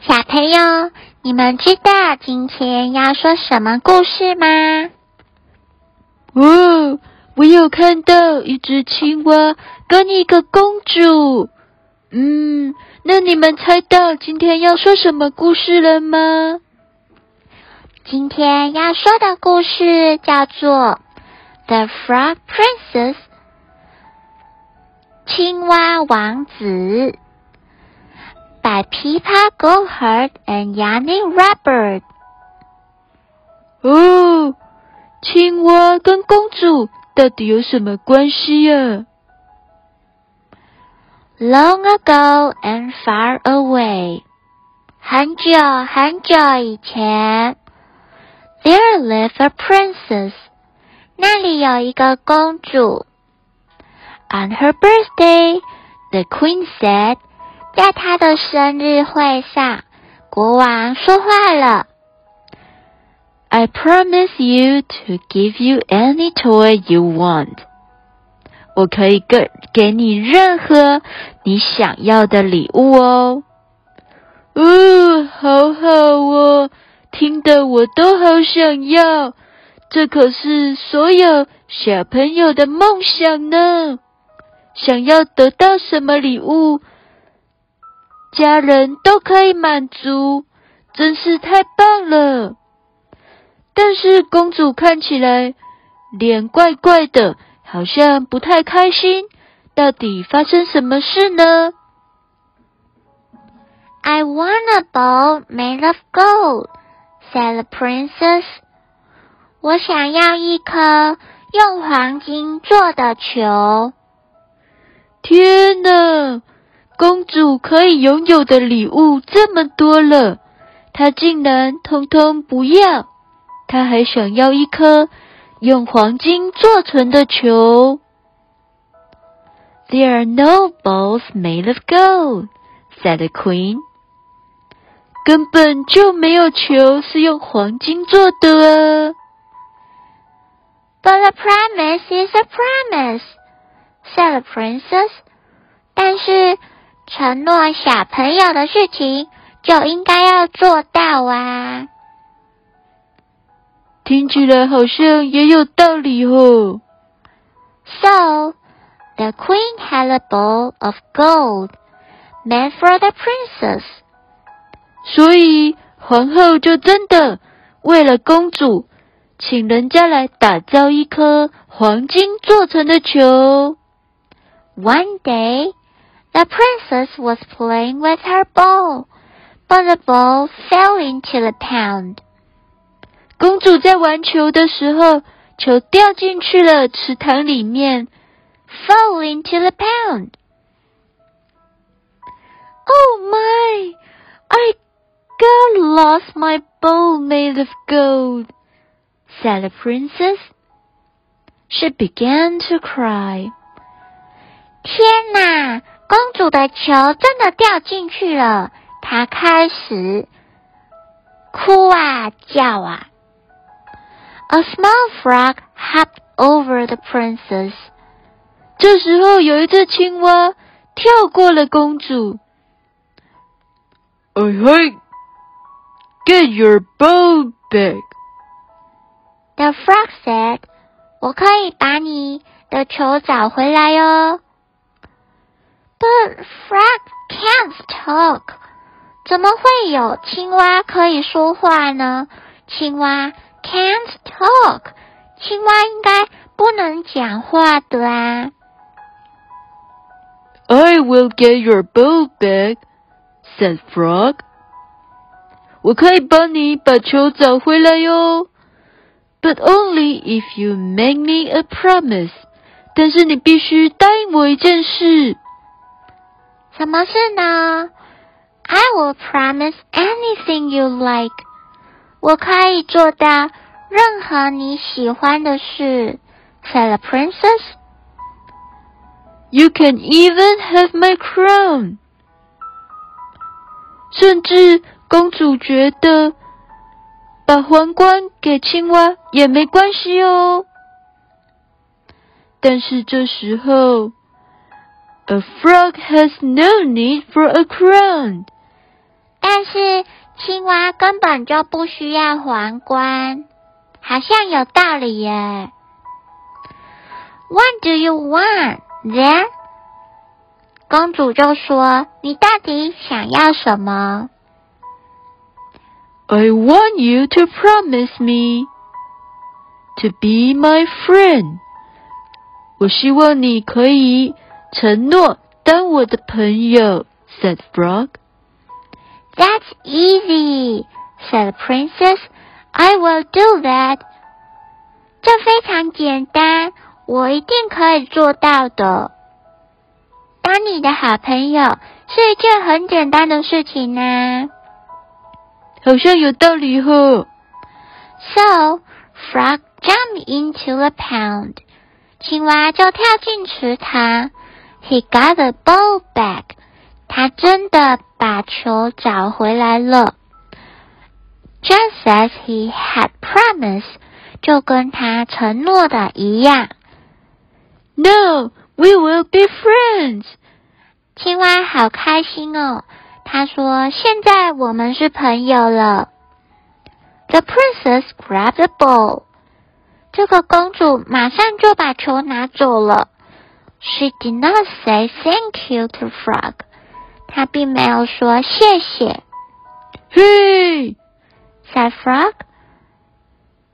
小朋友，你们知道今天要说什么故事吗？哦，我有看到一只青蛙跟一个公主。嗯，那你们猜到今天要说什么故事了吗？今天要说的故事叫做《The Frog Princess》青蛙王子 ，by Pippa Goldheart and Yanni Robert。哦，青蛙跟公主到底有什么关系呀？Long ago and far away，很久很久以前。There lived a princess. 那里有一个公主。On her birthday, the queen said. 在他的生日会上，国王说话了。I promise you to give you any toy you want. 我可以给给你任何你想要的礼物哦。哦，好好哦。听得我都好想要，这可是所有小朋友的梦想呢。想要得到什么礼物，家人都可以满足，真是太棒了。但是公主看起来脸怪怪的，好像不太开心。到底发生什么事呢？I want a ball made of gold. said the princess. 我想要一颗用黄金做的球。天哪！公主可以拥有的礼物这么多了，她竟然通通不要。她还想要一颗用黄金做成的球。There are no balls made of gold, said the queen. 根本就没有球是用黄金做的啊！But a promise is a promise," said the princess. 但是承诺小朋友的事情就应该要做到啊！听起来好像也有道理哦。So the queen had a bowl of gold meant for the princess. 所以皇后就真的为了公主，请人家来打造一颗黄金做成的球。One day, the princess was playing with her ball, but the ball fell into the pond. 公主在玩球的时候，球掉进去了池塘里面，fell into the pond. Oh my! I God lost my bowl made of gold, said the princess. She began to cry. 天哪！ 公主的球真的掉进去了，她开始哭啊叫啊。A small frog hopped over the princess. 这时候，有一只青蛙跳过了公主。哎嘿！Get your bow back. The frog said, 我可以把你的球找回来哟。But frog can't talk. 怎么会有青蛙可以说话呢？青蛙 can't talk. 青蛙应该不能讲话的啊。I will get your bow back, said Frog. 我可以帮你把球找回来哟，but only if you make me a promise。但是你必须答应我一件事。 什么事呢？I will promise anything you like。我可以做到任何你喜欢的事，said the princess. You can even have my crown. 甚至公主觉得把皇冠给青蛙也没关系哦。但是这时候 ，a frog has no need for a crown。但是青蛙根本就不需要皇冠，好像有道理耶。What do you want then？公主就说：“你到底想要什么？”I want you to promise me to be my friend。我希望你可以 承诺当我的朋友。said Frog。That's easy, said the princess. I will do that. 这非常简单，我一定可以做到的。当你的好朋友是一件很简单的事情呢。好像有道理哦。So, frog jumped into the pond. 青蛙就跳进池塘。He got the ball back. 他真的把球找回来了，just as he had promised，就跟他承诺的一样。No, we will be friends。青蛙好开心哦，他说：“现在我们是朋友了。” The princess grabbed the ball。这个公主马上就把球拿走了。She did not say thank you to Frog。他并没有说谢谢。Hey, said Frog.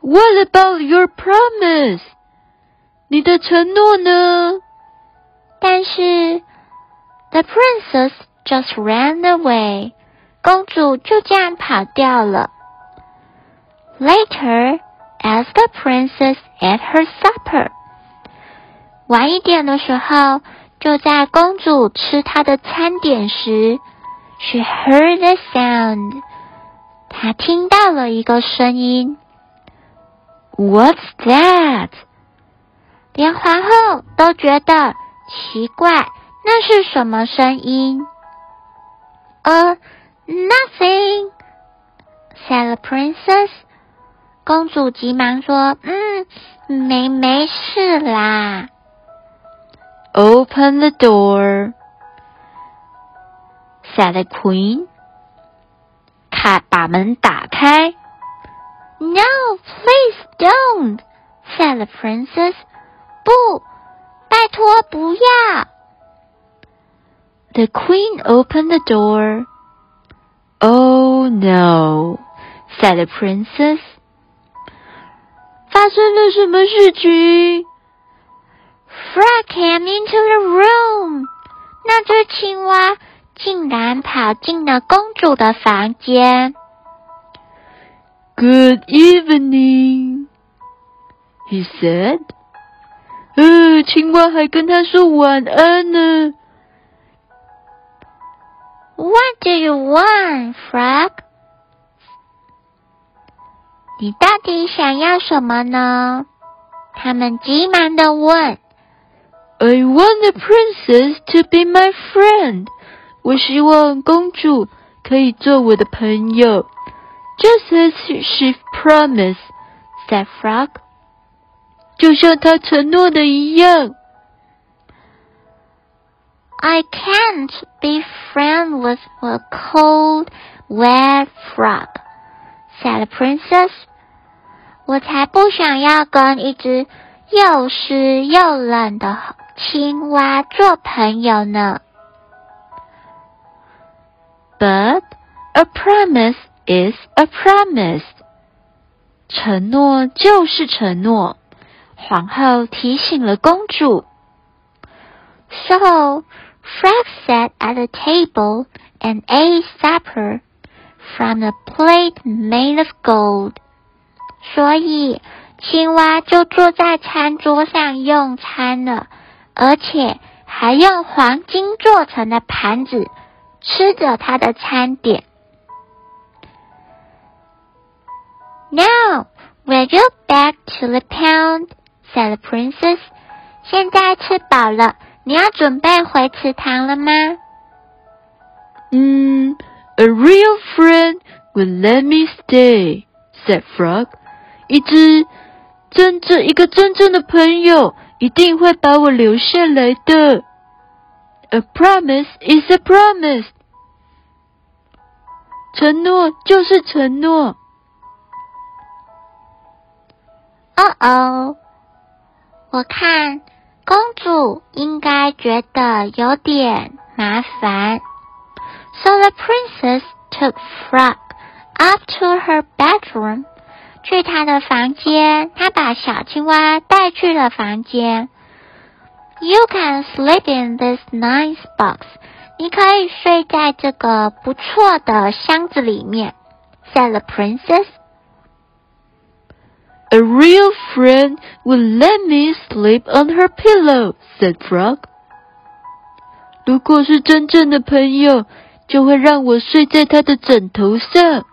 What about your promise? 你的承诺呢？但是，the princess just ran away. 公主就这样跑掉了。Later, as the princess ate her supper. 晚一点的时候。就在公主吃她的餐点时，she heard a sound。她听到了一个声音。What's that？连皇后都觉得奇怪，那是什么声音？Uh, nothing," said the princess. 公主急忙说：“嗯，没没事啦。” Open the door, said the queen. 看，把门打开。No, please don't, said the princess. 不，拜托不要。The queen opened the door. Oh no, said the princess. 发生了什么事情 ？Frog came into the room。那只青蛙竟然跑进了公主的房间。Good evening, he said. 呃，青蛙还跟他说晚安呢。What do you want, Frog？你到底想要什么呢？他们急忙的问。I want the princess to be my friend. 我希望公主可以做我的朋友，just as she promised," said Frog. 就像她承诺的一样。I can't be friends with a cold, wet frog," said the princess. 我才不想要跟一只又湿又冷的 青蛙做朋友呢。But a promise is a promise。承诺就是承诺。皇后提醒了公主。So Frog sat at the table and ate supper from a plate made of gold。所以青蛙就坐在餐桌上用餐了。而且还用黄金做成的盘子吃着他的餐点。Now Will you back to the pound? said the princess. 现在吃饱了，你要准备回池塘了吗？嗯，A real friend would let me stay, said Frog. 一只真正一个真正的朋友一定会把我留下来的。A promise is a promise. 承诺就是承诺。哦哦，我看公主应该觉得有点麻烦。So the princess took Frog up to her bedroom， 去她的房间。她把小青蛙带去了房间。You can sleep in this nice box，你可以睡在这个不错的箱子里面。Said the princess。A real friend would let me sleep on her pillow," said Frog. 如果是真正的朋友，就会让我睡在他的枕头上。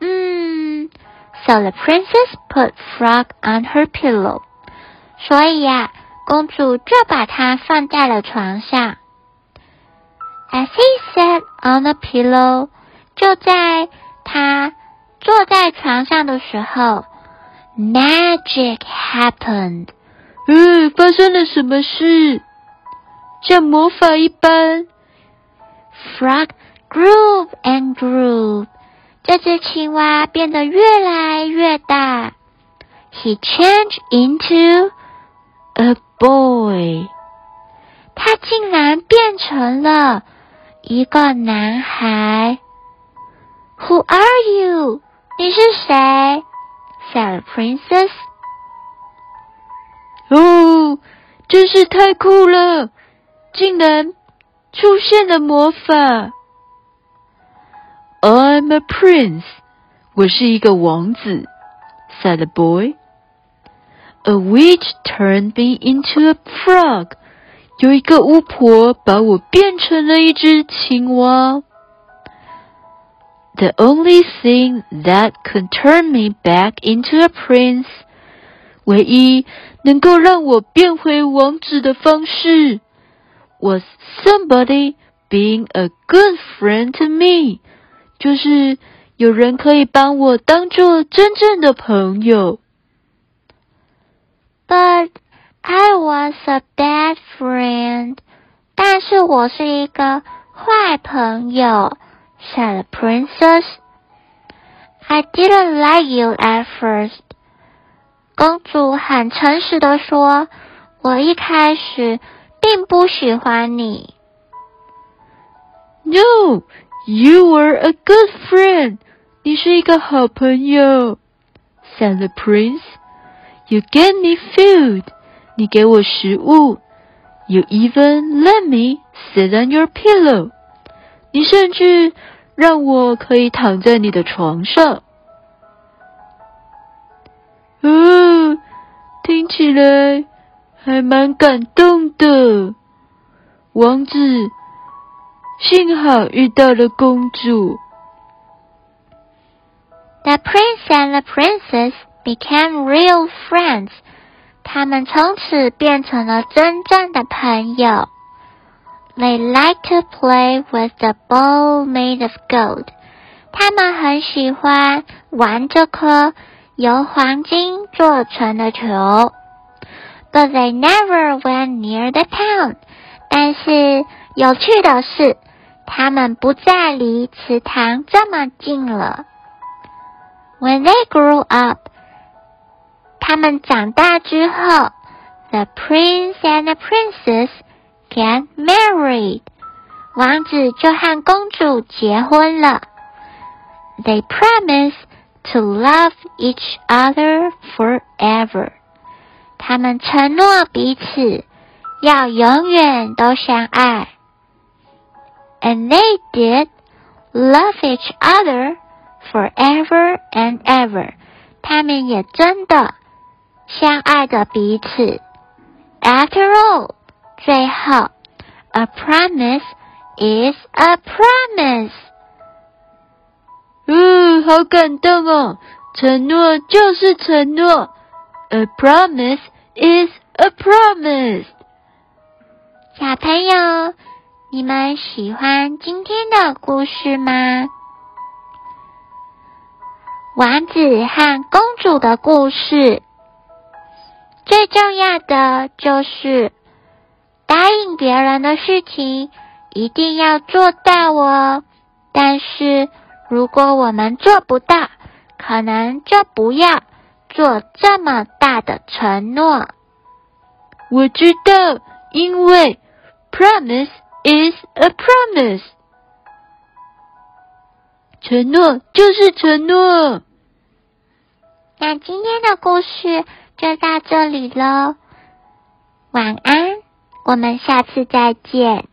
嗯 ，So the princess put Frog on her pillow. 所以呀，公主就把它放在了床上。As he sat on the pillow，就在他坐在床上的时候。Magic happened. 嗯，发生了什么事？像魔法一般。Frog grew and grew. 这只青蛙变得越来越大。He changed into a boy. 他竟然变成了一个男孩。Who are you? 你是谁？said Princess. 哦，真是太酷了！竟然出现了魔法。I'm a prince，我是一个王子。said the boy. A witch turned me into a frog，有一个巫婆把我变成了一只青蛙。The only thing that could turn me back into a prince，唯一能够让我变回王子的方式，was somebody being a good friend to me， 就是有人可以帮我当做真正的朋友。But I was a bad friend，但是我是一个坏朋友。said the princess. I didn't like you at first. 公主很诚实的说：“我一开始并不喜欢你。” No, you were a good friend. 你是一个好朋友。said the prince. You gave me food. 你给我食物。You even let me sit on your pillow. 你甚至让我可以躺在你的床上。哦，听起来还蛮感动的。王子，幸好遇到了公主。The prince and the princess became real friends。他们从此变成了真正的朋友。They like to play with the ball made of gold. 他们很喜欢玩这颗由黄金做成的球。But they never went near the town. 但是 有趣的是，他们不再离池塘这么近了。When they grew up，他们长大之后，the prince and the princess get married，王子就和公主结婚了。They promise to love each other forever，他们承诺彼此要永远都相爱。And they did love each other forever and ever，他们也真的相爱着彼此。After all。最后，a promise is a promise。嗯，好感动哦！ 承诺就是承诺。A promise is a promise。小朋友， 你们喜欢今天的故事吗？王子和公主的故事，最重要的就是答应别人的事情一定要做到哦。但是如果我们做不到，可能就不要做这么大的承诺。我知道，因为 promise is a promise，承诺就是承诺。那今天的故事就到这里喽，晚安，我们下次再见。